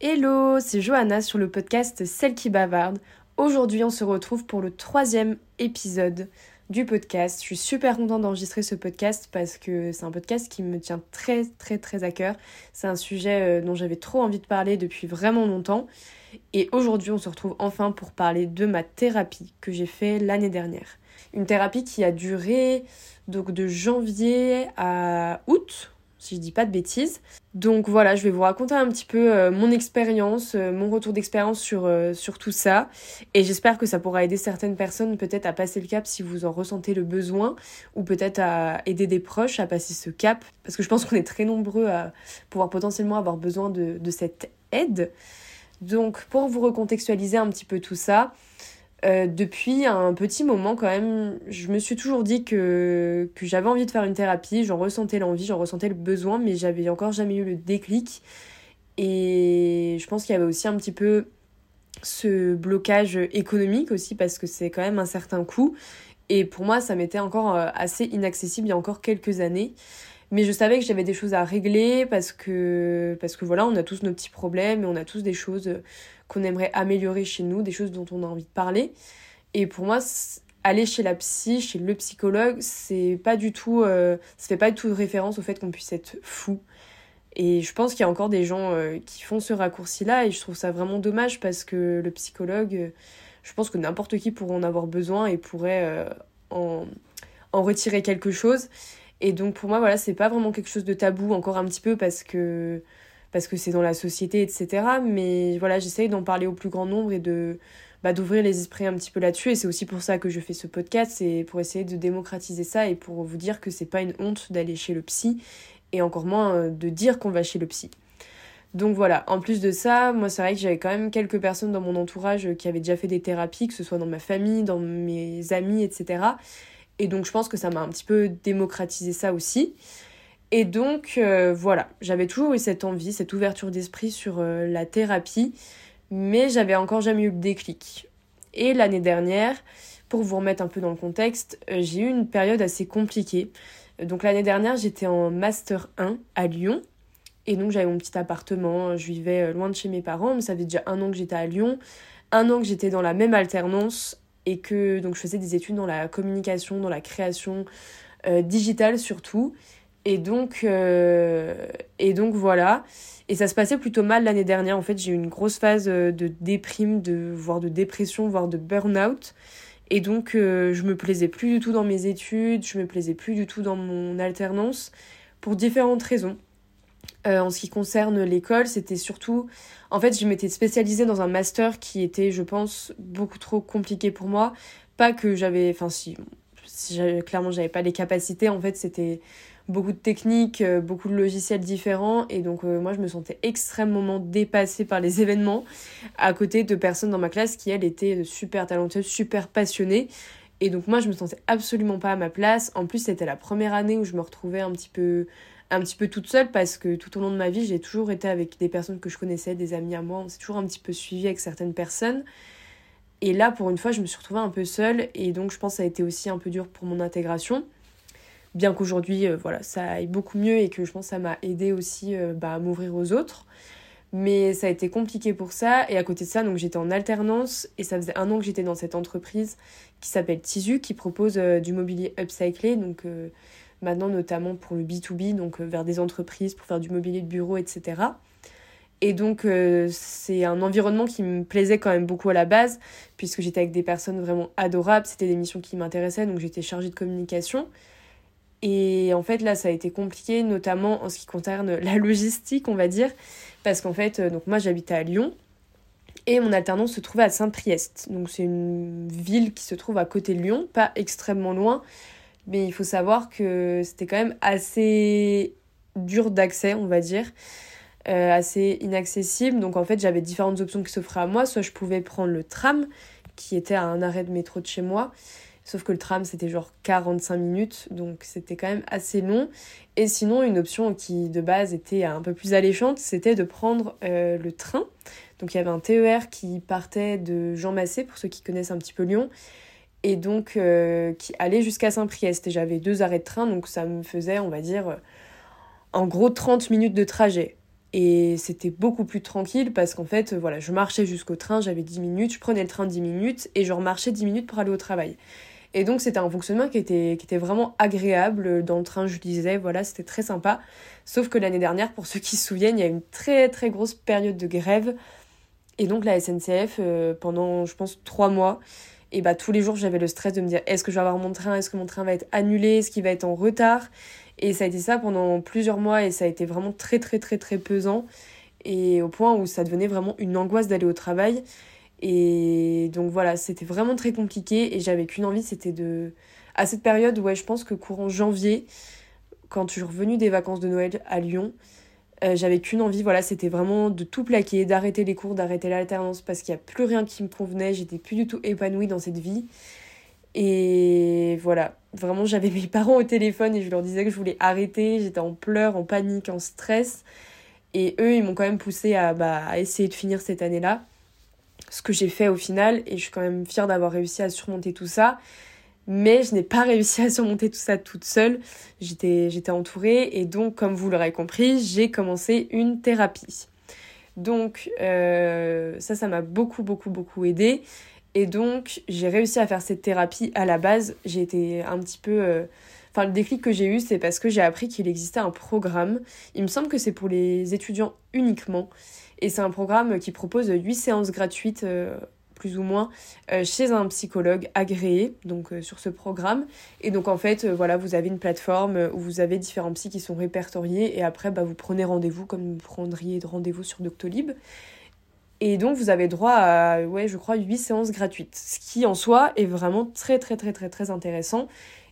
Hello, c'est Johanna sur le podcast Celle qui bavarde. Aujourd'hui, on se retrouve pour le troisième épisode du podcast. Je suis super contente d'enregistrer ce podcast parce que c'est un podcast qui me tient très très très à cœur. C'est un sujet euh, dont j'avais trop envie de parler depuis vraiment longtemps. Et aujourd'hui, on se retrouve enfin pour parler de ma thérapie que j'ai fait l'année dernière. Une thérapie qui a duré donc de janvier à août, si je dis pas de bêtises. Donc voilà, je vais vous raconter un petit peu euh, mon expérience, euh, mon retour d'expérience sur, euh, sur tout ça. Et j'espère que ça pourra aider certaines personnes peut-être à passer le cap si vous en ressentez le besoin, ou peut-être à aider des proches à passer ce cap. Parce que je pense qu'on est très nombreux à pouvoir potentiellement avoir besoin de cette aide. Donc pour vous recontextualiser un petit peu tout ça, euh, depuis un petit moment quand même, je me suis toujours dit que, que j'avais envie de faire une thérapie, j'en ressentais l'envie, j'en ressentais le besoin, mais j'avais encore jamais eu le déclic. Et je pense qu'il y avait aussi un petit peu ce blocage économique aussi, parce que c'est quand même un certain coût. Et pour moi, ça m'était encore euh, assez inaccessible il y a encore quelques années. Mais je savais que j'avais des choses à régler parce que, parce que voilà, on a tous nos petits problèmes et on a tous des choses qu'on aimerait améliorer chez nous, des choses dont on a envie de parler. Et pour moi, aller chez la psy, chez le psychologue, c'est pas du tout, euh, ça fait pas du tout référence au fait qu'on puisse être fou. Et je pense qu'il y a encore des gens euh, qui font ce raccourci-là et je trouve ça vraiment dommage parce que le psychologue, euh, je pense que n'importe qui pourrait en avoir besoin et pourrait en, en retirer quelque chose. Et donc pour moi, voilà, c'est pas vraiment quelque chose de tabou, encore un petit peu parce que parce que c'est dans la société, etc. Mais voilà, j'essaye d'en parler au plus grand nombre et de bah, d'ouvrir les esprits un petit peu là-dessus. Et c'est aussi pour ça que je fais ce podcast, c'est pour essayer de démocratiser ça et pour vous dire que c'est pas une honte d'aller chez le psy et encore moins euh, de dire qu'on va chez le psy. Donc voilà, en plus de ça, moi c'est vrai que j'avais quand même quelques personnes dans mon entourage qui avaient déjà fait des thérapies, que ce soit dans ma famille, dans mes amis, etc. Et donc je pense que ça m'a un petit peu démocratisé ça aussi. Et donc euh, voilà, j'avais toujours eu cette envie, cette ouverture d'esprit sur euh, la thérapie, mais j'avais encore jamais eu le déclic. Et l'année dernière, pour vous remettre un peu dans le contexte, euh, j'ai eu une période assez compliquée. Donc l'année dernière, j'étais en master 1 à Lyon. Et donc j'avais mon petit appartement, je vivais loin de chez mes parents, mais ça fait déjà un an que j'étais à Lyon, un an que j'étais dans la même alternance et que donc je faisais des études dans la communication, dans la création digitale surtout. Et donc, euh, et donc voilà. Et ça se passait plutôt mal l'année dernière. En fait, j'ai eu une grosse phase euh, de déprime, de, voire de dépression, voire de burn-out. Et donc, euh, je me plaisais plus du tout dans mes études, je me plaisais plus du tout dans mon alternance, pour différentes raisons. en ce qui concerne l'école, c'était surtout... En fait, je m'étais spécialisée dans un master qui était, je pense, beaucoup trop compliqué pour moi. Pas que j'avais... Enfin, si... si clairement, j'avais pas les capacités. En fait, c'était beaucoup de techniques, euh, beaucoup de logiciels différents et donc euh, moi je me sentais extrêmement dépassée par les événements à côté de personnes dans ma classe qui elles étaient super talentueuses, super passionnées et donc moi je me sentais absolument pas à ma place. En plus c'était la première année où je me retrouvais un petit peu un petit peu toute seule parce que tout au long de ma vie j'ai toujours été avec des personnes que je connaissais, des amis à moi, on s'est toujours un petit peu suivi avec certaines personnes. Et là pour une fois je me suis retrouvée un peu seule et donc je pense que ça a été aussi un peu dur pour mon intégration bien qu'aujourd'hui euh, voilà ça aille beaucoup mieux et que je pense que ça m'a aidé aussi euh, bah, à m'ouvrir aux autres. Mais ça a été compliqué pour ça. Et à côté de ça donc j'étais en alternance et ça faisait un an que j'étais dans cette entreprise qui s'appelle Tisu qui propose euh, du mobilier upcyclé. Donc maintenant notamment pour le B2B donc vers des entreprises pour faire du mobilier de bureau etc et donc c'est un environnement qui me plaisait quand même beaucoup à la base puisque j'étais avec des personnes vraiment adorables. C'était des missions qui m'intéressaient donc j'étais chargée de communication et en fait, là, ça a été compliqué, notamment en ce qui concerne la logistique, on va dire. Parce qu'en fait, euh, donc moi, j'habitais à Lyon. Et mon alternance se trouvait à Saint-Priest. Donc, c'est une ville qui se trouve à côté de Lyon, pas extrêmement loin. Mais il faut savoir que c'était quand même assez dur d'accès, on va dire. Euh, assez inaccessible. Donc, en fait, j'avais différentes options qui s'offraient à moi. Soit je pouvais prendre le tram, qui était à un arrêt de métro de chez moi. Sauf que le tram, c'était genre 45 minutes, donc c'était quand même assez long. Et sinon, une option qui de base était un peu plus alléchante, c'était de prendre euh, le train. Donc il y avait un TER qui partait de Jean Massé, pour ceux qui connaissent un petit peu Lyon, et donc euh, qui allait jusqu'à Saint-Priest. Et j'avais deux arrêts de train, donc ça me faisait, on va dire, en gros 30 minutes de trajet. Et c'était beaucoup plus tranquille parce qu'en fait, voilà, je marchais jusqu'au train, j'avais 10 minutes, je prenais le train 10 minutes et je remarchais 10 minutes pour aller au travail. Et donc c'était un fonctionnement qui était, qui était vraiment agréable. Dans le train, je disais, voilà, c'était très sympa. Sauf que l'année dernière, pour ceux qui se souviennent, il y a eu une très très grosse période de grève. Et donc la SNCF, euh, pendant, je pense, trois mois, et bah tous les jours, j'avais le stress de me dire, est-ce que je vais avoir mon train? Est-ce que mon train va être annulé? Est-ce qu'il va être en retard? Et ça a été ça pendant plusieurs mois et ça a été vraiment très très très très pesant. Et au point où ça devenait vraiment une angoisse d'aller au travail. Et donc voilà, c'était vraiment très compliqué et j'avais qu'une envie, c'était de... À cette période, ouais, je pense que courant janvier, quand je suis revenue des vacances de Noël à Lyon, euh, j'avais qu'une envie, voilà, c'était vraiment de tout plaquer, d'arrêter les cours, d'arrêter l'alternance parce qu'il n'y a plus rien qui me convenait, j'étais plus du tout épanouie dans cette vie. Et voilà, vraiment j'avais mes parents au téléphone et je leur disais que je voulais arrêter, j'étais en pleurs, en panique, en stress. Et eux, ils m'ont quand même poussé à, bah, à essayer de finir cette année-là ce que j'ai fait au final et je suis quand même fière d'avoir réussi à surmonter tout ça. Mais je n'ai pas réussi à surmonter tout ça toute seule. J'étais, j'étais entourée et donc, comme vous l'aurez compris, j'ai commencé une thérapie. Donc, euh, ça, ça m'a beaucoup, beaucoup, beaucoup aidé. Et donc, j'ai réussi à faire cette thérapie à la base. J'ai été un petit peu. Euh, enfin, le déclic que j'ai eu, c'est parce que j'ai appris qu'il existait un programme. Il me semble que c'est pour les étudiants uniquement. Et c'est un programme qui propose 8 séances gratuites, euh, plus ou moins, euh, chez un psychologue agréé, donc euh, sur ce programme. Et donc en fait, voilà, vous avez une plateforme où vous avez différents psys qui sont répertoriés et après, bah, vous prenez rendez-vous comme vous prendriez rendez-vous sur Doctolib. Et donc vous avez droit à, ouais, je crois, 8 séances gratuites, ce qui en soi est vraiment très très très très très intéressant.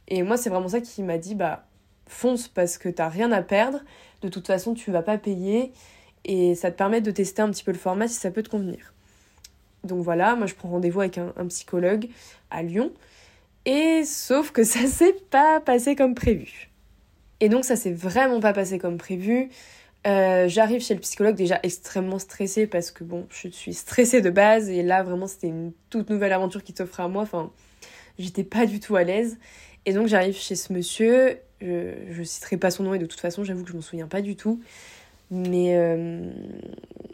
Et moi, c'est vraiment ça qui m'a dit, bah, fonce parce que t'as rien à perdre. De toute façon, tu vas pas payer et ça te permet de tester un petit peu le format si ça peut te convenir. Donc voilà, moi je prends rendez-vous avec un, psychologue à Lyon. Et sauf que ça s'est pas passé comme prévu. Et donc ça s'est vraiment pas passé comme prévu. Euh, j'arrive chez le psychologue déjà extrêmement stressée parce que bon, je suis stressée de base et là vraiment c'était une toute nouvelle aventure qui s'offrait à moi. Enfin, j'étais pas du tout à l'aise. Et donc j'arrive chez ce monsieur, je, je citerai pas son nom et de toute façon j'avoue que je m'en souviens pas du tout. Mais euh,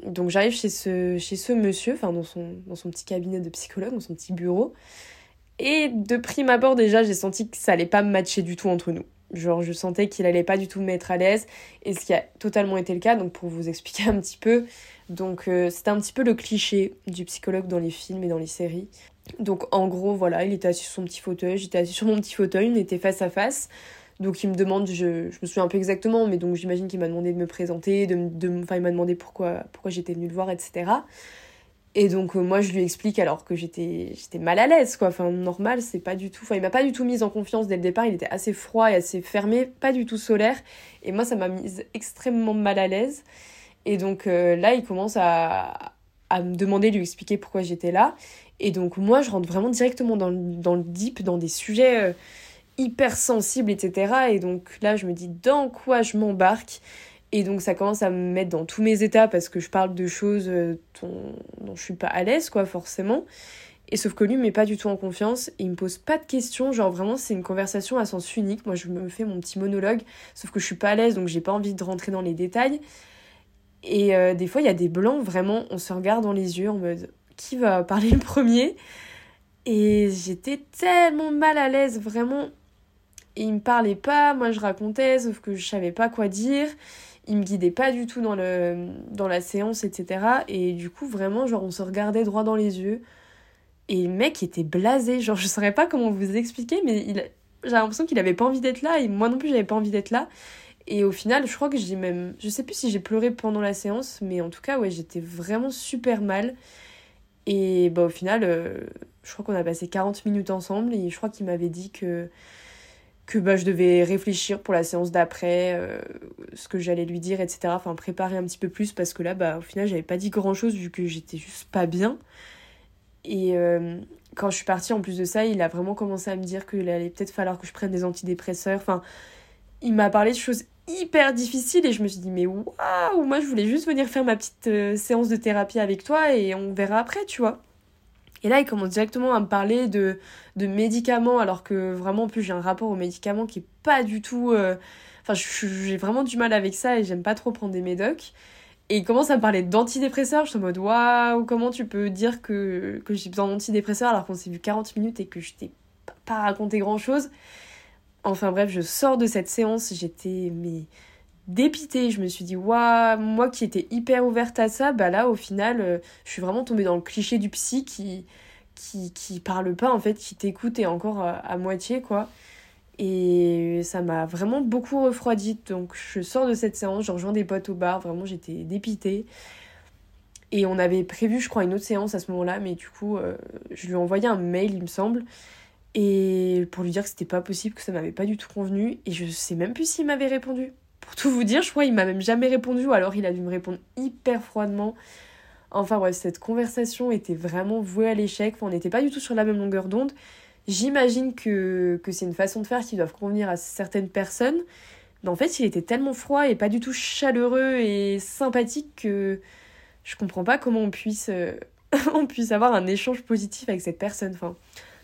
donc j'arrive chez ce, chez ce monsieur, enfin dans son, dans son petit cabinet de psychologue, dans son petit bureau. Et de prime abord déjà, j'ai senti que ça allait pas matcher du tout entre nous. Genre je sentais qu'il allait pas du tout me mettre à l'aise. Et ce qui a totalement été le cas, donc pour vous expliquer un petit peu. Donc euh, c'était un petit peu le cliché du psychologue dans les films et dans les séries. Donc en gros voilà, il était assis sur son petit fauteuil, j'étais assis sur mon petit fauteuil, on était face à face. Donc il me demande, je, je me souviens un peu exactement, mais donc j'imagine qu'il m'a demandé de me présenter, de, de, enfin il m'a demandé pourquoi, pourquoi j'étais venue le voir, etc. Et donc euh, moi je lui explique alors que j'étais j'étais mal à l'aise quoi, enfin normal c'est pas du tout, enfin il m'a pas du tout mise en confiance dès le départ, il était assez froid et assez fermé, pas du tout solaire, et moi ça m'a mise extrêmement mal à l'aise. Et donc euh, là il commence à, à me demander de lui expliquer pourquoi j'étais là, et donc moi je rentre vraiment directement dans, dans le deep, dans des sujets... Euh, hyper sensible, etc. Et donc là, je me dis dans quoi je m'embarque? Et donc ça commence à me mettre dans tous mes états parce que je parle de choses euh, dont, je suis pas à l'aise, quoi, forcément. Et sauf que lui me met pas du tout en confiance et il me pose pas de questions. Genre vraiment, c'est une conversation à sens unique. Moi, je me fais mon petit monologue, sauf que je suis pas à l'aise donc j'ai pas envie de rentrer dans les détails. Et euh, des fois, il y a des blancs, vraiment, on se regarde dans les yeux en mode qui va parler le premier? Et j'étais tellement mal à l'aise, vraiment et il me parlait pas, moi je racontais, sauf que je savais pas quoi dire. Il me guidait pas du tout dans, le, dans la séance, etc. Et du coup, vraiment, genre, on se regardait droit dans les yeux. Et le mec était blasé. Genre, je saurais pas comment vous expliquer, mais il, j'ai l'impression qu'il avait pas envie d'être là. Et moi non plus, j'avais pas envie d'être là. Et au final, je crois que j'ai même. Je sais plus si j'ai pleuré pendant la séance, mais en tout cas, ouais, j'étais vraiment super mal. Et bah, au final, euh, je crois qu'on a passé 40 minutes ensemble. Et je crois qu'il m'avait dit que que bah, je devais réfléchir pour la séance d'après, euh, ce que j'allais lui dire, etc. Enfin, préparer un petit peu plus parce que là, bah, au final, j'avais pas dit grand chose vu que j'étais juste pas bien. Et euh, quand je suis partie, en plus de ça, il a vraiment commencé à me dire qu'il allait peut-être falloir que je prenne des antidépresseurs. Enfin, il m'a parlé de choses hyper difficiles et je me suis dit, mais waouh, moi je voulais juste venir faire ma petite euh, séance de thérapie avec toi et on verra après, tu vois. Et là, il commence directement à me parler de, médicaments, alors que vraiment, en plus, j'ai un rapport aux médicaments qui est pas du tout. Euh, enfin, j'ai vraiment du mal avec ça et j'aime pas trop prendre des médocs. Et il commence à me parler d'antidépresseurs. Je suis en mode waouh, comment tu peux dire que, que j'ai besoin d'antidépresseurs alors qu'on s'est vu 40 minutes et que je t'ai pas raconté grand chose. Enfin bref, je sors de cette séance, j'étais mais dépitée. Je me suis dit, waouh, moi qui étais hyper ouverte à ça, bah là au final, euh, je suis vraiment tombée dans le cliché du psy qui, qui, qui parle pas en fait, qui t'écoute et encore à, moitié quoi. Et ça m'a vraiment beaucoup refroidi. Donc je sors de cette séance, je rejoins des potes au bar, vraiment j'étais dépitée. Et on avait prévu, je crois, une autre séance à ce moment-là, mais du coup, euh, je lui ai envoyé un mail, il me semble et pour lui dire que c'était pas possible, que ça m'avait pas du tout convenu, et je sais même plus s'il m'avait répondu. Pour tout vous dire, je crois qu'il m'a même jamais répondu, ou alors il a dû me répondre hyper froidement. Enfin bref, cette conversation était vraiment vouée à l'échec, on n'était pas du tout sur la même longueur d'onde. J'imagine que, que c'est une façon de faire qui doit convenir à certaines personnes, mais en fait il était tellement froid et pas du tout chaleureux et sympathique que je comprends pas comment on puisse, euh, on puisse avoir un échange positif avec cette personne. Enfin,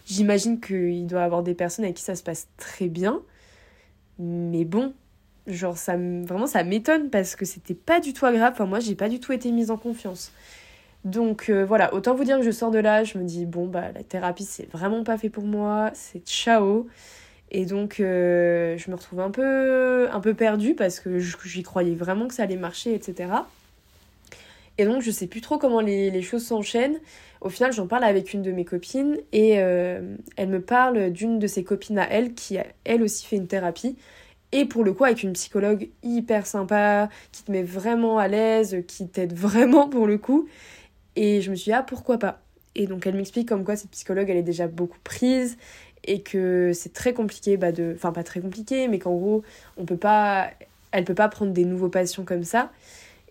J'imagine qu'il doit avoir des personnes avec qui ça se passe très bien. Mais bon, genre, ça, vraiment, ça m'étonne parce que c'était pas du tout agréable. Enfin, moi, j'ai pas du tout été mise en confiance. Donc euh, voilà, autant vous dire que je sors de là, je me dis, bon, bah, la thérapie, c'est vraiment pas fait pour moi, c'est ciao. Et donc, euh, je me retrouve un peu, un peu perdue parce que j'y croyais vraiment que ça allait marcher, etc. Et donc, je sais plus trop comment les, choses s'enchaînent. Au final, j'en parle avec une de mes copines et euh, elle me parle d'une de ses copines à elle qui, elle aussi, fait une thérapie. Et pour le coup, avec une psychologue hyper sympa, qui te met vraiment à l'aise, qui t'aide vraiment pour le coup. Et je me suis dit, ah, pourquoi pas? Et donc, elle m'explique comme quoi cette psychologue, elle est déjà beaucoup prise et que c'est très compliqué bah de enfin pas très compliqué mais qu'en gros on peut pas elle peut pas prendre des nouveaux patients comme ça.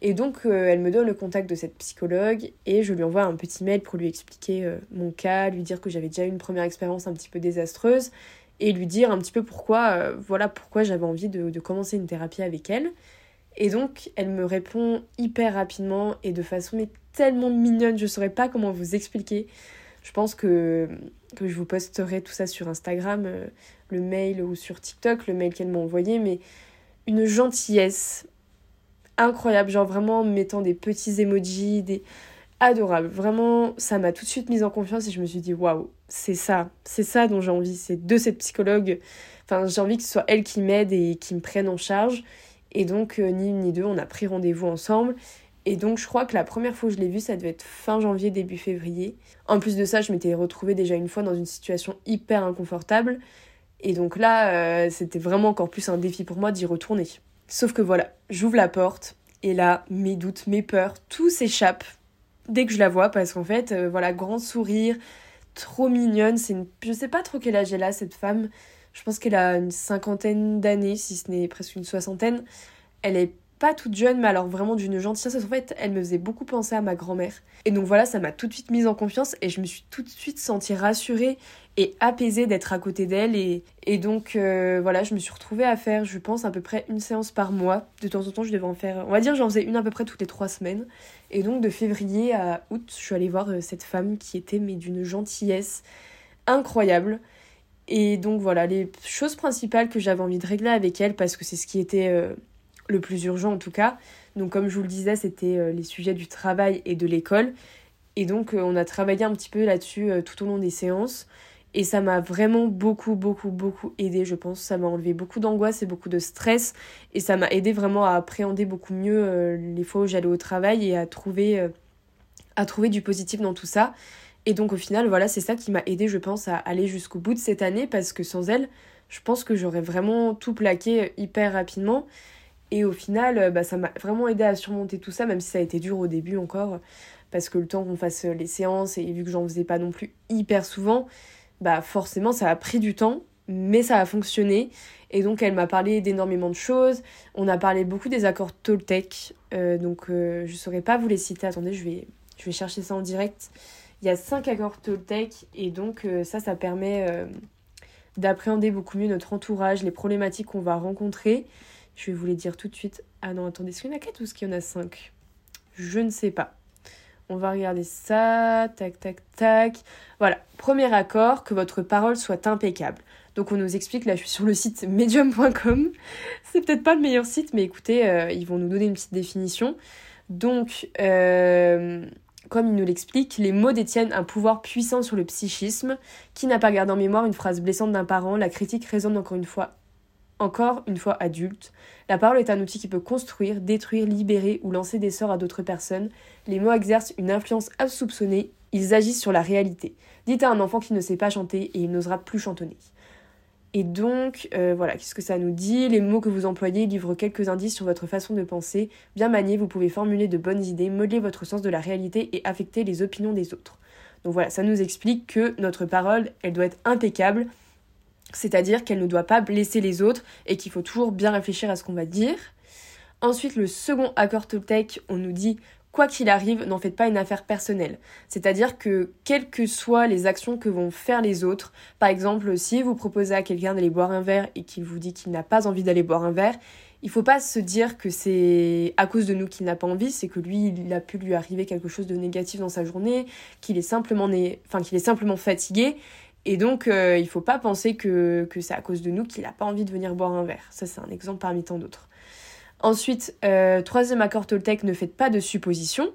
Et donc, euh, elle me donne le contact de cette psychologue et je lui envoie un petit mail pour lui expliquer euh, mon cas, lui dire que j'avais déjà eu une première expérience un petit peu désastreuse et lui dire un petit peu pourquoi, euh, voilà pourquoi j'avais envie de, de, commencer une thérapie avec elle. Et donc, elle me répond hyper rapidement et de façon mais tellement mignonne, je saurais pas comment vous expliquer. Je pense que, que je vous posterai tout ça sur Instagram, le mail ou sur TikTok, le mail qu'elle m'a envoyé, mais une gentillesse incroyable, genre vraiment mettant des petits emojis, des adorable. Vraiment, ça m'a tout de suite mise en confiance et je me suis dit waouh, c'est ça, c'est ça dont j'ai envie, c'est de cette psychologue. Enfin, j'ai envie que ce soit elle qui m'aide et qui me prenne en charge. Et donc, euh, ni une ni deux, on a pris rendez-vous ensemble. Et donc, je crois que la première fois que je l'ai vue, ça devait être fin janvier, début février. En plus de ça, je m'étais retrouvée déjà une fois dans une situation hyper inconfortable. Et donc là, euh, c'était vraiment encore plus un défi pour moi d'y retourner. Sauf que voilà, j'ouvre la porte et là, mes doutes, mes peurs, tout s'échappe dès que je la vois parce qu'en fait, euh, voilà, grand sourire, trop mignonne. C'est une... Je sais pas trop quel âge elle a, cette femme. Je pense qu'elle a une cinquantaine d'années, si ce n'est presque une soixantaine. Elle est pas toute jeune, mais alors vraiment d'une gentillesse. En fait, elle me faisait beaucoup penser à ma grand-mère. Et donc voilà, ça m'a tout de suite mise en confiance et je me suis tout de suite sentie rassurée et apaisée d'être à côté d'elle. Et, et donc euh, voilà, je me suis retrouvée à faire, je pense, à peu près une séance par mois. De temps en temps, je devais en faire, on va dire, j'en faisais une à peu près toutes les trois semaines. Et donc de février à août, je suis allée voir euh, cette femme qui était, mais d'une gentillesse incroyable. Et donc voilà, les choses principales que j'avais envie de régler avec elle, parce que c'est ce qui était... Euh, le plus urgent en tout cas. Donc comme je vous le disais, c'était euh, les sujets du travail et de l'école. Et donc euh, on a travaillé un petit peu là-dessus euh, tout au long des séances. Et ça m'a vraiment beaucoup, beaucoup, beaucoup aidé, je pense. Ça m'a enlevé beaucoup d'angoisse et beaucoup de stress. Et ça m'a aidé vraiment à appréhender beaucoup mieux les fois où j'allais au travail et à trouver, à trouver du positif dans tout ça. Et donc au final, voilà, c'est ça qui m'a aidé, je pense, à aller jusqu'au bout de cette année parce que sans elle, je pense que j'aurais vraiment tout plaqué hyper rapidement. Et au final, euh, bah, ça m'a vraiment aidé à surmonter tout ça, même si ça a été dur au début encore, parce que le temps qu'on fasse euh, les séances, et vu que j'en faisais pas non plus hyper souvent, bah forcément ça a pris du temps, mais ça a fonctionné. Et donc elle m'a parlé d'énormément de choses. On a parlé beaucoup des accords Toltec, euh, donc je saurais pas vous les citer. Attendez, je vais, je vais chercher ça en direct. Il y a cinq accords Toltec, et donc ça, ça permet d'appréhender beaucoup mieux notre entourage, les problématiques qu'on va rencontrer. Je vais vous les dire tout de suite. Ah non, attendez, est-ce qu'il y en a 4 ou est-ce qu'il y en a 5 Je ne sais pas. On va regarder ça. Tac, tac, tac. Voilà. Premier accord, que votre parole soit impeccable. Donc on nous explique, là je suis sur le site medium.com. C'est peut-être pas le meilleur site, mais écoutez, euh, ils vont nous donner une petite définition. Donc, euh, comme il nous l'explique, les mots détiennent un pouvoir puissant sur le psychisme. Qui n'a pas gardé en mémoire une phrase blessante d'un parent La critique résonne encore une fois, encore une fois adulte. La parole est un outil qui peut construire, détruire, libérer ou lancer des sorts à d'autres personnes. Les mots exercent une influence insoupçonnée, ils agissent sur la réalité. Dites à un enfant qui ne sait pas chanter et il n'osera plus chantonner. Et donc, euh, voilà, qu'est-ce que ça nous dit? Les mots que vous employez livrent quelques indices sur votre façon de penser. Bien maniés, vous pouvez formuler de bonnes idées, modeler votre sens de la réalité et affecter les opinions des autres. Donc voilà, ça nous explique que notre parole, elle doit être impeccable, c'est-à-dire qu'elle ne doit pas blesser les autres et qu'il faut toujours bien réfléchir à ce qu'on va dire. Ensuite, le second accord Toltec, on nous dit quoi qu'il arrive, n'en faites pas une affaire personnelle. C'est-à-dire que quelles que soient les actions que vont faire les autres, par exemple, si vous proposez à quelqu'un d'aller boire un verre et qu'il vous dit qu'il n'a pas envie d'aller boire un verre, il faut pas se dire que c'est à cause de nous qu'il n'a pas envie, c'est que lui, il a pu lui arriver quelque chose de négatif dans sa journée, qu'il est simplement enfin qu'il est simplement fatigué. Et donc, euh, il faut pas penser que, que c'est à cause de nous qu'il n'a pas envie de venir boire un verre. Ça, c'est un exemple parmi tant d'autres. Ensuite, euh, troisième accord Toltec, ne faites pas de suppositions.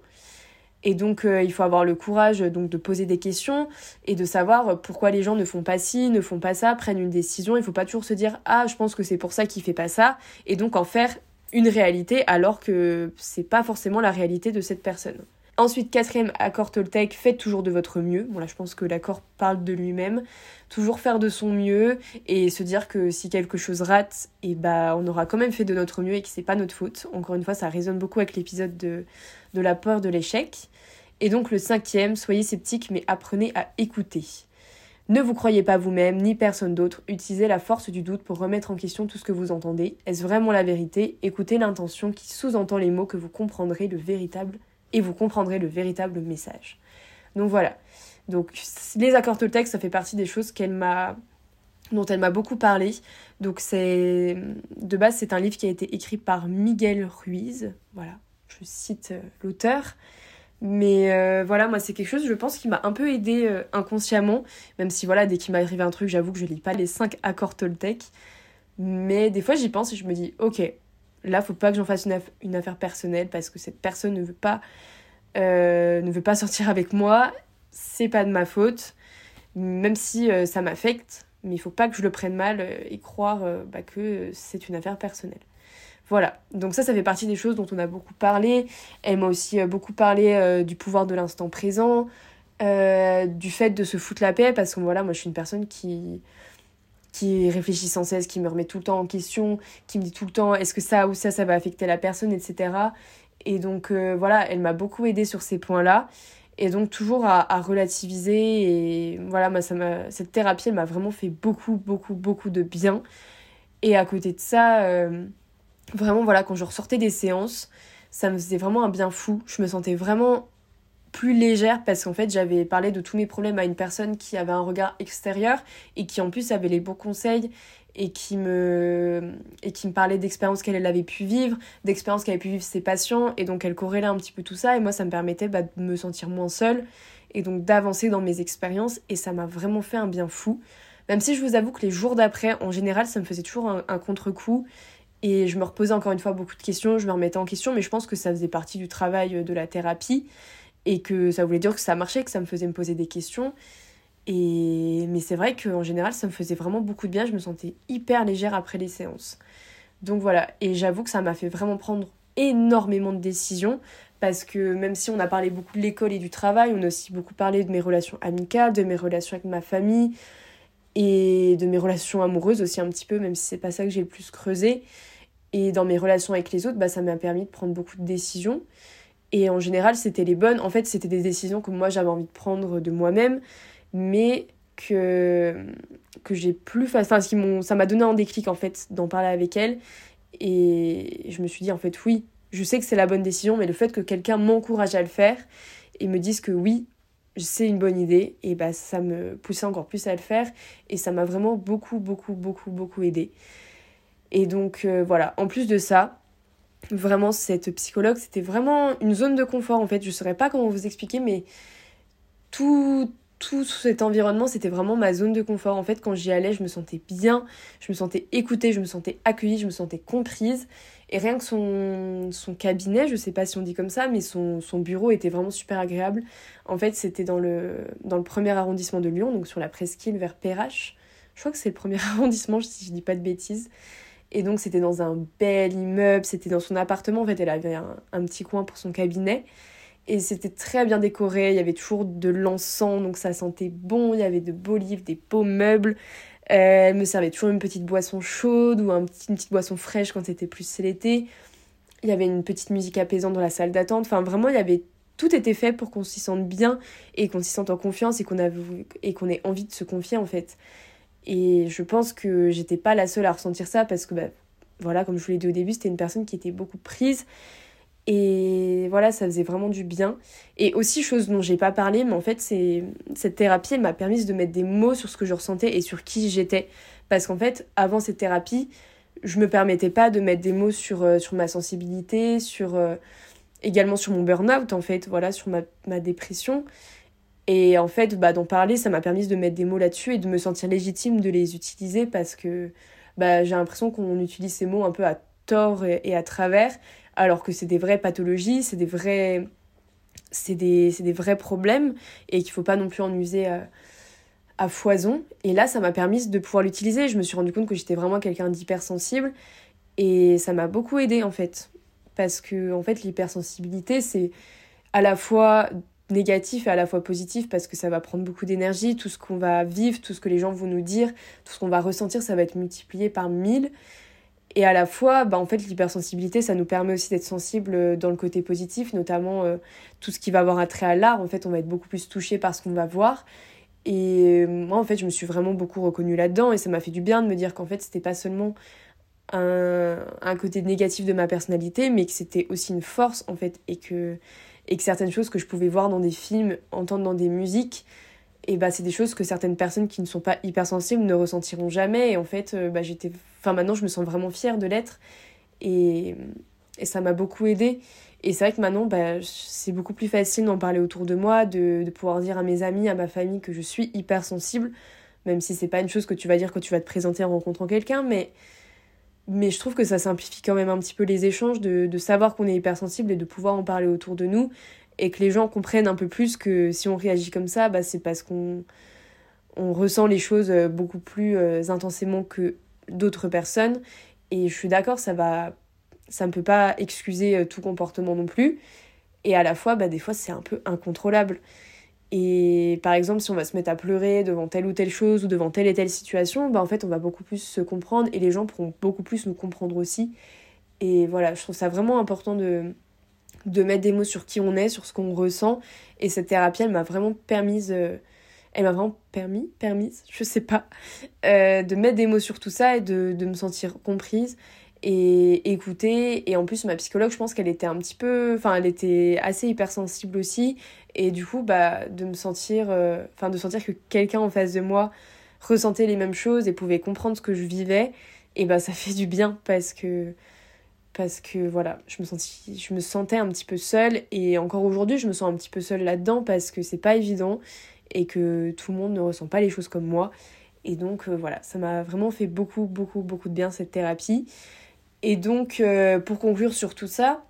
Et donc, euh, il faut avoir le courage donc, de poser des questions et de savoir pourquoi les gens ne font pas ci, ne font pas ça, prennent une décision. Il faut pas toujours se dire Ah, je pense que c'est pour ça qu'il fait pas ça. Et donc en faire une réalité alors que c'est pas forcément la réalité de cette personne. Ensuite, quatrième accord Toltec, faites toujours de votre mieux. Bon là, je pense que l'accord parle de lui-même. Toujours faire de son mieux et se dire que si quelque chose rate, et eh bah on aura quand même fait de notre mieux et que c'est pas notre faute. Encore une fois, ça résonne beaucoup avec l'épisode de, de la peur de l'échec. Et donc le cinquième, soyez sceptique mais apprenez à écouter. Ne vous croyez pas vous-même ni personne d'autre, utilisez la force du doute pour remettre en question tout ce que vous entendez. Est-ce vraiment la vérité? Écoutez l'intention qui sous-entend les mots que vous comprendrez le véritable et vous comprendrez le véritable message. Donc voilà. Donc les accords Toltec, ça fait partie des choses dont elle m'a beaucoup parlé. Donc c'est de base c'est un livre qui a été écrit par Miguel Ruiz. Voilà, je cite euh, l'auteur. Mais euh, voilà, moi c'est quelque chose, je pense, qui m'a un peu aidé euh, inconsciemment. Même si voilà, dès qu'il m'arrive un truc, j'avoue que je lis pas les 5 accords Toltec. Mais des fois j'y pense et je me dis, ok, là faut pas que j'en fasse une, affaire personnelle parce que cette personne ne veut pas euh, ne veut pas sortir avec moi. C'est pas de ma faute. Même si euh, ça m'affecte mais il faut pas que je le prenne mal euh, et croire bah, que c'est une affaire personnelle. Voilà. Donc ça ça fait partie des choses dont on a beaucoup parlé. Elle m'a aussi beaucoup parlé du pouvoir de l'instant présent du fait de se foutre la paix parce que voilà moi je suis une personne qui qui réfléchit sans cesse, qui me remet tout le temps en question, qui me dit tout le temps est-ce que ça ou ça, ça va affecter la personne, etc. Et donc euh, voilà, elle m'a beaucoup aidée sur ces points-là. Et donc toujours à, relativiser. Et voilà, moi, ça cette thérapie, elle m'a vraiment fait beaucoup, beaucoup, beaucoup de bien. Et à côté de ça, euh, vraiment, voilà, quand je ressortais des séances, ça me faisait vraiment un bien fou. Je me sentais vraiment plus légère parce qu'en fait j'avais parlé de tous mes problèmes à une personne qui avait un regard extérieur et qui en plus avait les bons conseils et qui me et qui me parlait d'expériences qu'elle avait pu vivre, d'expériences qu'elle avait pu vivre ses patients et donc elle corrélait un petit peu tout ça et moi ça me permettait bah, de me sentir moins seule et donc d'avancer dans mes expériences et ça m'a vraiment fait un bien fou. Même si je vous avoue que les jours d'après en général ça me faisait toujours un, un contre-coup et je me reposais encore une fois beaucoup de questions, je me remettais en question mais je pense que ça faisait partie du travail de la thérapie et que ça voulait dire que ça marchait, que ça me faisait me poser des questions. Et... Mais c'est vrai qu'en général, ça me faisait vraiment beaucoup de bien, je me sentais hyper légère après les séances. Donc voilà, et j'avoue que ça m'a fait vraiment prendre énormément de décisions, parce que même si on a parlé beaucoup de l'école et du travail, on a aussi beaucoup parlé de mes relations amicales, de mes relations avec ma famille, et de mes relations amoureuses aussi un petit peu, même si c'est pas ça que j'ai le plus creusé. Et dans mes relations avec les autres, bah, ça m'a permis de prendre beaucoup de décisions. Et en général, c'était les bonnes. En fait, c'était des décisions que moi j'avais envie de prendre de moi-même, mais que, j'ai plus. Enfin, ça m'a donné un déclic en fait d'en parler avec elle. Et je me suis dit en fait, oui, je sais que c'est la bonne décision, mais le fait que quelqu'un m'encourage à le faire et me dise que oui, c'est une bonne idée, et bah ça me poussait encore plus à le faire. Et ça m'a vraiment beaucoup, beaucoup, beaucoup, beaucoup aidé. Et donc euh, voilà, en plus de ça, vraiment cette psychologue, c'était vraiment une zone de confort en fait. Je ne saurais pas comment vous expliquer, mais tout, tout cet environnement, c'était vraiment ma zone de confort. En fait, quand j'y allais, je me sentais bien, je me sentais écoutée, je me sentais accueillie, je me sentais comprise. Et rien que son, son cabinet, je sais pas si on dit comme ça, mais son, son bureau était vraiment super agréable. En fait, c'était dans le, dans le premier arrondissement de Lyon, donc sur la presqu'île vers Perrache. Je crois que c'est le premier arrondissement, si je dis pas de bêtises. Et donc, c'était dans un bel immeuble, c'était dans son appartement. En fait, elle avait un, petit coin pour son cabinet. Et c'était très bien décoré, il y avait toujours de l'encens, donc ça sentait bon, il y avait de beaux livres, des beaux meubles. Euh, elle me servait toujours une petite boisson chaude ou un petit, une petite boisson fraîche quand c'était plus l'été. Il y avait une petite musique apaisante dans la salle d'attente. Enfin, vraiment, il y avait tout était fait pour qu'on s'y sente bien et qu'on s'y sente en confiance et qu'on ait envie de se confier en fait. Et je pense que j'étais pas la seule à ressentir ça parce que bah, voilà, comme je vous l'ai dit au début, c'était une personne qui était beaucoup prise et voilà, ça faisait vraiment du bien. Et aussi, chose dont j'ai pas parlé, mais en fait, c'est cette thérapie, elle m'a permis de mettre des mots sur ce que je ressentais et sur qui j'étais. Parce qu'en fait, avant cette thérapie, je me permettais pas de mettre des mots sur, euh, sur ma sensibilité, sur euh, également sur mon burn-out, en fait, voilà, sur ma, ma dépression. Et en fait, bah, d'en parler, ça m'a permis de mettre des mots là-dessus et de me sentir légitime de les utiliser parce que bah, j'ai l'impression qu'on utilise ces mots un peu à tort et à travers alors que c'est des vraies pathologies, c'est des vrais c'est des, des, vrais problèmes et qu'il faut pas non plus en user à, à foison. Et là, ça m'a permis de pouvoir l'utiliser. Je me suis rendu compte que j'étais vraiment quelqu'un d'hypersensible et ça m'a beaucoup aidé en fait. Parce que en fait, l'hypersensibilité, c'est à la fois négatif et à la fois positif parce que ça va prendre beaucoup d'énergie. Tout ce qu'on va vivre, tout ce que les gens vont nous dire, tout ce qu'on va ressentir, ça va être multiplié par mille. Et à la fois, bah, en fait, l'hypersensibilité, ça nous permet aussi d'être sensible euh, dans le côté positif, notamment euh, tout ce qui va avoir un trait à l'art. En fait, on va être beaucoup plus touché par ce qu'on va voir. Et euh, moi, en fait, je me suis vraiment beaucoup reconnue là-dedans et ça m'a fait du bien de me dire qu'en fait, c'était pas seulement un, un, côté négatif de ma personnalité, mais que c'était aussi une force, en fait, et que, et que certaines choses que je pouvais voir dans des films, entendre dans des musiques, et bah c'est des choses que certaines personnes qui ne sont pas hypersensibles ne ressentiront jamais. Et en fait bah j'étais enfin maintenant je me sens vraiment fière de l'être. Et, et ça m'a beaucoup aidé et c'est vrai que maintenant bah, c'est beaucoup plus facile d'en parler autour de moi de, de, pouvoir dire à mes amis à ma famille que je suis hypersensible même si c'est pas une chose que tu vas dire quand tu vas te présenter en rencontrant quelqu'un. Mais mais je trouve que ça simplifie quand même un petit peu les échanges de, savoir qu'on est hypersensible et de pouvoir en parler autour de nous et que les gens comprennent un peu plus que si on réagit comme ça, bah, c'est parce qu'on on ressent les choses euh, beaucoup plus euh, intensément que d'autres personnes. Et je suis d'accord, ça va ça ne peut pas excuser euh, tout comportement non plus. Et à la fois, bah, des fois, c'est un peu incontrôlable. Et par exemple, si on va se mettre à pleurer devant telle ou telle chose ou devant telle et telle situation, bah, en fait, on va beaucoup plus se comprendre et les gens pourront beaucoup plus nous comprendre aussi. Et voilà, je trouve ça vraiment important de, de mettre des mots sur qui on est, sur ce qu'on ressent. Et cette thérapie, elle m'a vraiment permise, euh, elle m'a permis, permise, je sais pas, euh, de mettre des mots sur tout ça et de, de me sentir comprise et écoutée. Et en plus, ma psychologue, je pense qu'elle était un petit peu, enfin, elle était assez hypersensible aussi. Et du coup, bah, de me sentir, euh, enfin, de sentir que quelqu'un en face de moi ressentait les mêmes choses et pouvait comprendre ce que je vivais, et bah, ça fait du bien parce que parce que voilà, je me, je me sentais un petit peu seule et encore aujourd'hui je me sens un petit peu seule là-dedans parce que c'est pas évident et que tout le monde ne ressent pas les choses comme moi. Et donc euh, voilà, ça m'a vraiment fait beaucoup, beaucoup, beaucoup de bien cette thérapie. Et donc euh, pour conclure sur tout ça,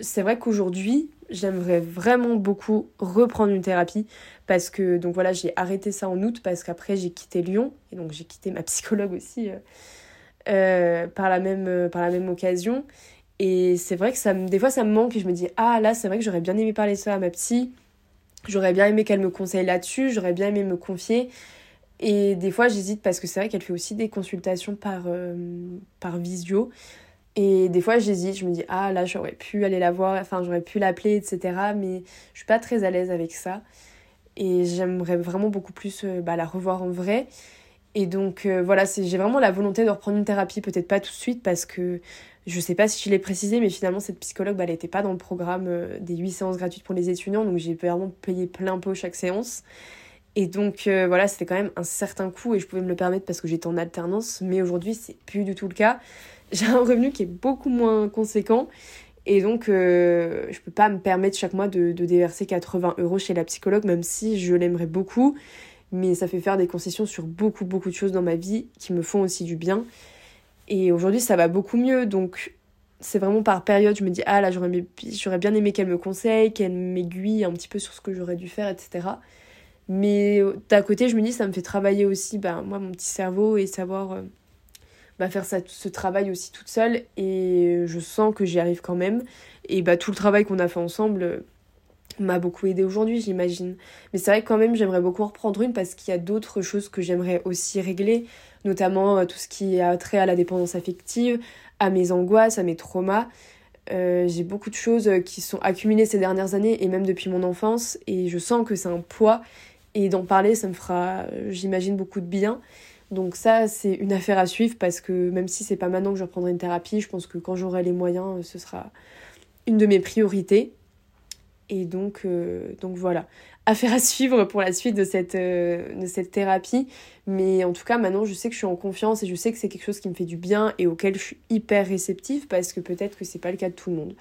c'est vrai qu'aujourd'hui j'aimerais vraiment beaucoup reprendre une thérapie parce que donc voilà, j'ai arrêté ça en août parce qu'après j'ai quitté Lyon et donc j'ai quitté ma psychologue aussi. Euh, euh, par, la même, occasion. Et c'est vrai que ça, des fois, ça me manque et je me dis, ah là, c'est vrai que j'aurais bien aimé parler ça à ma psy. J'aurais bien aimé qu'elle me conseille là-dessus. J'aurais bien aimé me confier. Et des fois, j'hésite parce que c'est vrai qu'elle fait aussi des consultations par, euh, par visio. Et des fois, j'hésite. Je me dis, ah là, j'aurais pu aller la voir. Enfin, j'aurais pu l'appeler, etc. Mais je suis pas très à l'aise avec ça. Et j'aimerais vraiment beaucoup plus bah, la revoir en vrai. Et donc euh, voilà, j'ai vraiment la volonté de reprendre une thérapie, peut-être pas tout de suite parce que je sais pas si je l'ai précisé, mais finalement cette psychologue, bah, elle n'était pas dans le programme euh, des 8 séances gratuites pour les étudiants, donc j'ai vraiment payé plein pot chaque séance. Et donc euh, voilà, c'était quand même un certain coût et je pouvais me le permettre parce que j'étais en alternance, mais aujourd'hui c'est plus du tout le cas. J'ai un revenu qui est beaucoup moins conséquent et donc je peux pas me permettre chaque mois de, de déverser 80 euros chez la psychologue, même si je l'aimerais beaucoup mais ça fait faire des concessions sur beaucoup beaucoup de choses dans ma vie qui me font aussi du bien. Et aujourd'hui ça va beaucoup mieux, donc c'est vraiment par période, je me dis, ah là, j'aurais bien aimé qu'elle me conseille, qu'elle m'aiguille un petit peu sur ce que j'aurais dû faire, etc. Mais d'à côté, je me dis, ça me fait travailler aussi, bah, moi, mon petit cerveau et savoir euh, bah, faire ça, ce travail aussi toute seule. Et je sens que j'y arrive quand même. Et bah, tout le travail qu'on a fait ensemble euh, m'a beaucoup aidé aujourd'hui, j'imagine. Mais c'est vrai que quand même, j'aimerais beaucoup reprendre une parce qu'il y a d'autres choses que j'aimerais aussi régler, notamment euh, tout ce qui a trait à la dépendance affective, à mes angoisses, à mes traumas. j'ai beaucoup de choses qui sont accumulées ces dernières années et même depuis mon enfance et je sens que c'est un poids et d'en parler, ça me fera, j'imagine, beaucoup de bien. Donc ça, c'est une affaire à suivre parce que même si c'est pas maintenant que je reprendrai une thérapie, je pense que quand j'aurai les moyens, ce sera une de mes priorités. Et donc, euh, donc voilà, affaire à suivre pour la suite de cette, euh, de cette thérapie. Mais en tout cas, maintenant, je sais que je suis en confiance et je sais que c'est quelque chose qui me fait du bien et auquel je suis hyper réceptive parce que peut-être que c'est pas le cas de tout le monde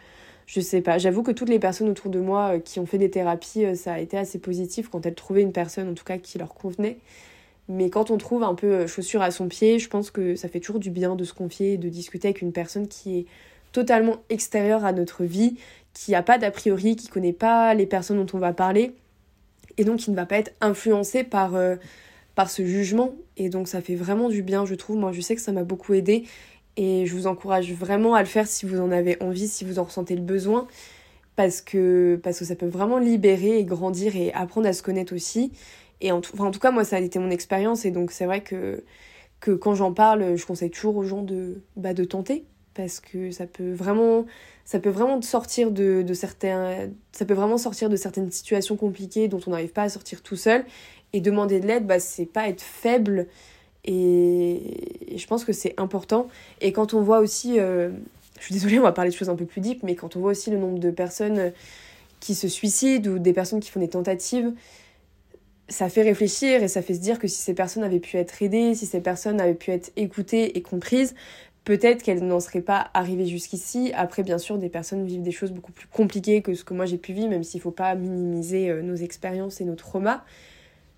je sais pas. J'avoue que toutes les personnes autour de moi euh, qui ont fait des thérapies, euh, ça a été assez positif quand elles trouvaient une personne, en tout cas, qui leur convenait. Mais quand on trouve un peu euh, chaussure à son pied, je pense que ça fait toujours du bien de se confier et de discuter avec une personne qui est totalement extérieure à notre vie, qui n'a pas d'a priori, qui connaît pas les personnes dont on va parler, et donc qui ne va pas être influencée par, par ce jugement. Et donc ça fait vraiment du bien, je trouve. Moi, je sais que ça m'a beaucoup aidé. Et je vous encourage vraiment à le faire si vous en avez envie, si vous en ressentez le besoin, parce que, parce que ça peut vraiment libérer et grandir et apprendre à se connaître aussi. Et en tout, en tout cas, moi, ça a été mon expérience, et donc c'est vrai que, que quand j'en parle, je conseille toujours aux gens de, bah, de tenter, parce que ça peut vraiment ça peut vraiment sortir de, de ça peut vraiment sortir de certaines situations compliquées dont on n'arrive pas à sortir tout seul et demander de l'aide bah c'est pas être faible et, je pense que c'est important. Et quand on voit aussi, euh, je suis désolée, on va parler de choses un peu plus deep, mais quand on voit aussi le nombre de personnes qui se suicident ou des personnes qui font des tentatives, ça fait réfléchir et ça fait se dire que si ces personnes avaient pu être aidées, si ces personnes avaient pu être écoutées et comprises, peut-être qu'elles n'en seraient pas arrivées jusqu'ici. Après, bien sûr, des personnes vivent des choses beaucoup plus compliquées que ce que moi j'ai pu vivre, même s'il ne faut pas minimiser euh, nos expériences et nos traumas.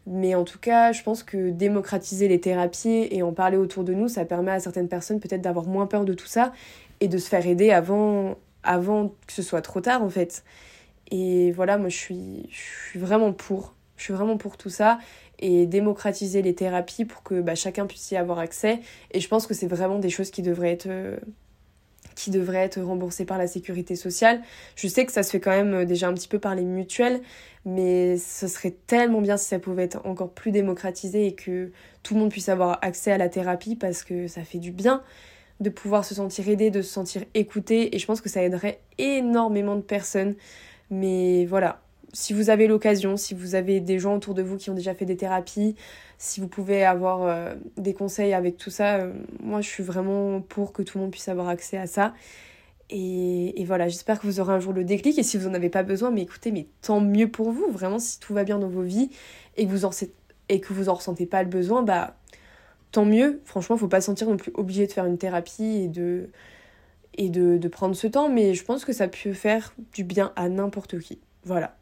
Mais en tout cas, je pense que démocratiser les thérapies et en parler autour de nous, ça permet à certaines personnes peut-être d'avoir moins peur de tout ça et de se faire aider avant, avant que ce soit trop tard en fait. Et voilà, moi je suis, vraiment pour. Je suis vraiment pour tout ça et démocratiser les thérapies pour que bah, chacun puisse y avoir accès. Et je pense que c'est vraiment des choses qui devraient être euh, qui devraient être remboursées par la sécurité sociale. Je sais que ça se fait quand même euh, déjà un petit peu par les mutuelles, mais ce serait tellement bien si ça pouvait être encore plus démocratisé et que tout le monde puisse avoir accès à la thérapie parce que ça fait du bien de pouvoir se sentir aidé, de se sentir écouté et je pense que ça aiderait énormément de personnes. Mais voilà, si vous avez l'occasion, si vous avez des gens autour de vous qui ont déjà fait des thérapies, si vous pouvez avoir euh, des conseils avec tout ça, euh, moi je suis vraiment pour que tout le monde puisse avoir accès à ça. Et, voilà, j'espère que vous aurez un jour le déclic. Et si vous n'en avez pas besoin, mais écoutez, mais tant mieux pour vous. Vraiment, si tout va bien dans vos vies et que vous en, et que vous en ressentez pas le besoin, bah tant mieux. Franchement, faut pas se sentir non plus obligé de faire une thérapie et de prendre ce temps. Mais je pense que ça peut faire du bien à n'importe qui. Voilà.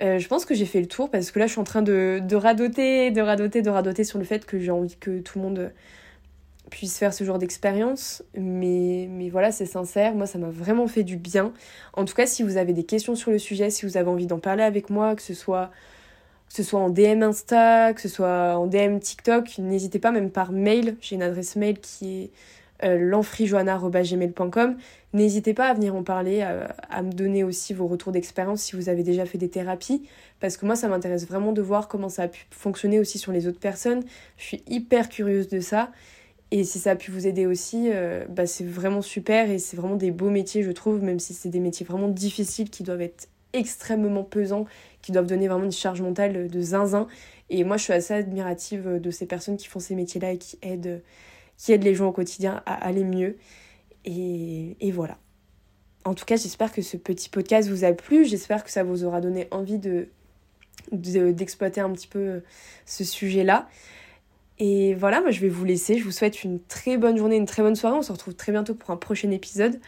Euh, je pense que j'ai fait le tour parce que là je suis en train de, de radoter, de radoter, de radoter sur le fait que j'ai envie que tout le monde puisse faire ce genre d'expérience. Mais, mais voilà, c'est sincère. Moi, ça m'a vraiment fait du bien. En tout cas, si vous avez des questions sur le sujet, si vous avez envie d'en parler avec moi, que ce soit que ce soit en DM Insta, que ce soit en DM TikTok, n'hésitez pas, même par mail. J'ai une adresse mail qui est euh, N'hésitez pas à venir en parler, à, me donner aussi vos retours d'expérience si vous avez déjà fait des thérapies, parce que moi ça m'intéresse vraiment de voir comment ça a pu fonctionner aussi sur les autres personnes. Je suis hyper curieuse de ça. Et si ça a pu vous aider aussi, euh, bah c'est vraiment super et c'est vraiment des beaux métiers, je trouve, même si c'est des métiers vraiment difficiles qui doivent être extrêmement pesants, qui doivent donner vraiment une charge mentale de zinzin. Et moi, je suis assez admirative de ces personnes qui font ces métiers-là et qui aident, qui aident les gens au quotidien à aller mieux. Et, voilà. En tout cas, j'espère que ce petit podcast vous a plu. J'espère que ça vous aura donné envie de d'exploiter un petit peu ce sujet-là. Et voilà, moi je vais vous laisser. Je vous souhaite une très bonne journée, une très bonne soirée. On se retrouve très bientôt pour un prochain épisode.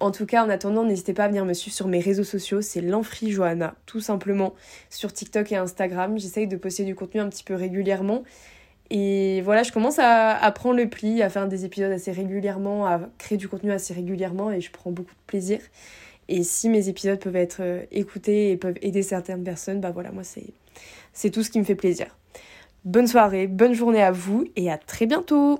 En tout cas, en attendant, n'hésitez pas à venir me suivre sur mes réseaux sociaux. C'est l'Enfri Johanna, tout simplement, sur TikTok et Instagram. J'essaye de poster du contenu un petit peu régulièrement. Et voilà, je commence à, à, prendre le pli, à faire des épisodes assez régulièrement, à créer du contenu assez régulièrement et je prends beaucoup de plaisir. Et si mes épisodes peuvent être euh, écoutés et peuvent aider certaines personnes, bah voilà, moi c'est tout ce qui me fait plaisir. Bonne soirée, bonne journée à vous et à très bientôt